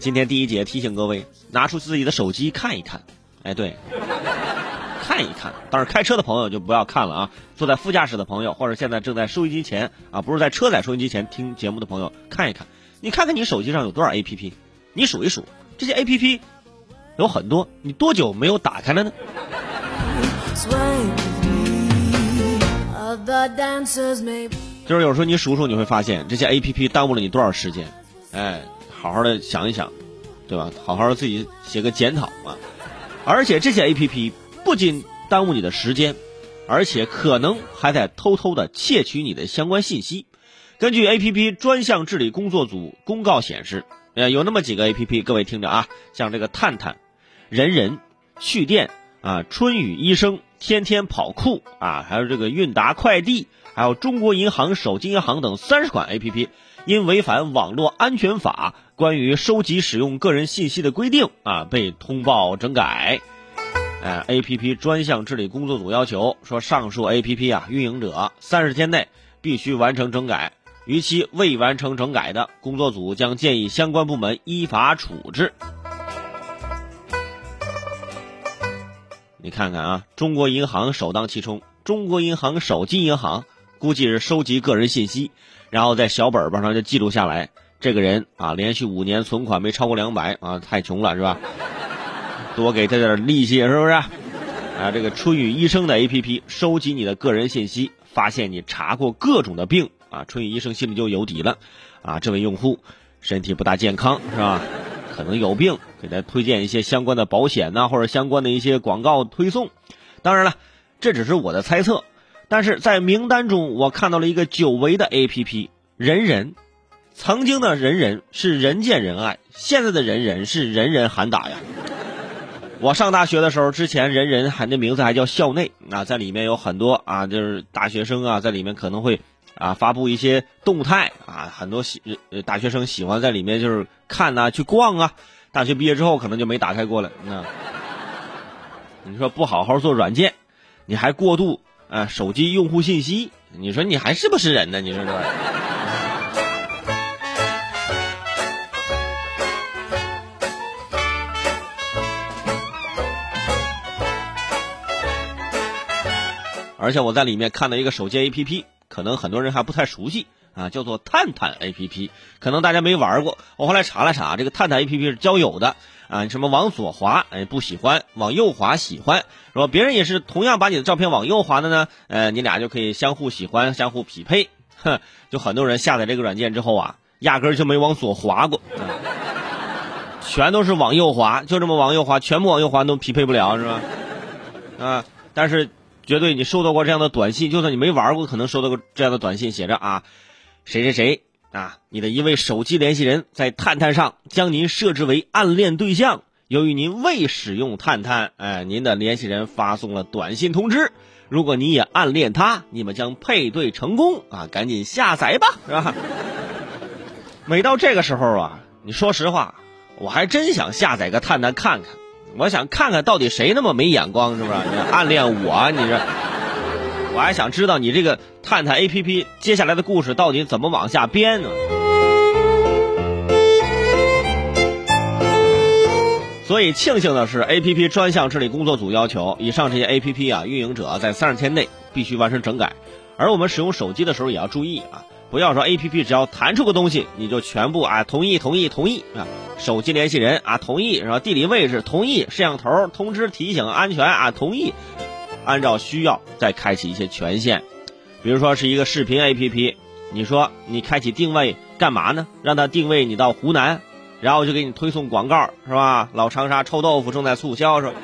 今天第一节提醒各位，拿出自己的手机看一看。哎，对，看一看。但是开车的朋友就不要看了啊！坐在副驾驶的朋友，或者现在正在收音机前啊，不是在车载收音机前听节目的朋友，看一看。你看看你手机上有多少 APP，你数一数，这些 APP 有很多，你多久没有打开了呢？就是有时候你数数，你会发现这些 APP 耽误了你多少时间。哎。好好的想一想，对吧？好好的自己写个检讨啊！而且这些 A P P 不仅耽误你的时间，而且可能还在偷偷的窃取你的相关信息。根据 A P P 专项治理工作组公告显示，呃，有那么几个 A P P，各位听着啊，像这个探探、人人、趣店啊、春雨医生、天天跑酷啊，还有这个韵达快递，还有中国银行、手机银行等三十款 A P P。因违反网络安全法关于收集使用个人信息的规定啊，被通报整改。呃，A P P 专项治理工作组要求说，上述 A P P 啊，运营者三十天内必须完成整改，逾期未完成整改的，工作组将建议相关部门依法处置。你看看啊，中国银行首当其冲，中国银行手机银行估计是收集个人信息。然后在小本本上就记录下来，这个人啊，连续五年存款没超过两百啊，太穷了是吧？多给他点利息是不是？啊，这个春雨医生的 A P P 收集你的个人信息，发现你查过各种的病啊，春雨医生心里就有底了，啊，这位用户身体不大健康是吧？可能有病，给他推荐一些相关的保险呐，或者相关的一些广告推送。当然了，这只是我的猜测。但是在名单中，我看到了一个久违的 A P P，人人。曾经的人人是人见人爱，现在的人人是人人喊打呀。我上大学的时候，之前人人喊的名字还叫校内啊，在里面有很多啊，就是大学生啊，在里面可能会啊发布一些动态啊，很多喜大学生喜欢在里面就是看呐，去逛啊。大学毕业之后，可能就没打开过了。那你说不好好做软件，你还过度。啊，手机用户信息，你说你还是不是人呢？你说这。而且我在里面看到一个手机 APP，可能很多人还不太熟悉啊，叫做探探 APP，可能大家没玩过。我后来查了查，这个探探 APP 是交友的。啊，什么往左滑，哎，不喜欢；往右滑，喜欢。说别人也是同样把你的照片往右滑的呢，呃，你俩就可以相互喜欢，相互匹配。哼，就很多人下载这个软件之后啊，压根就没往左滑过，全都是往右滑，就这么往右滑，全部往右滑都匹配不了，是吧？啊，但是绝对你收到过这样的短信，就算你没玩过，可能收到过这样的短信，写着啊，谁谁谁。啊，你的一位手机联系人在探探上将您设置为暗恋对象，由于您未使用探探，哎，您的联系人发送了短信通知。如果你也暗恋他，你们将配对成功啊！赶紧下载吧，是吧？每到这个时候啊，你说实话，我还真想下载个探探看看，我想看看到底谁那么没眼光，是不是？你暗恋我，你这。我还想知道你这个探探 A P P 接下来的故事到底怎么往下编呢？所以庆幸的是，A P P 专项治理工作组要求，以上这些 A P P 啊，运营者在三十天内必须完成整改。而我们使用手机的时候也要注意啊，不要说 A P P 只要弹出个东西，你就全部啊同意同意同意啊，手机联系人啊同意是吧？地理位置同意，摄像头通知提醒安全啊同意。按照需要再开启一些权限，比如说是一个视频 APP，你说你开启定位干嘛呢？让它定位你到湖南，然后就给你推送广告是吧？老长沙臭豆腐正在促销是吧？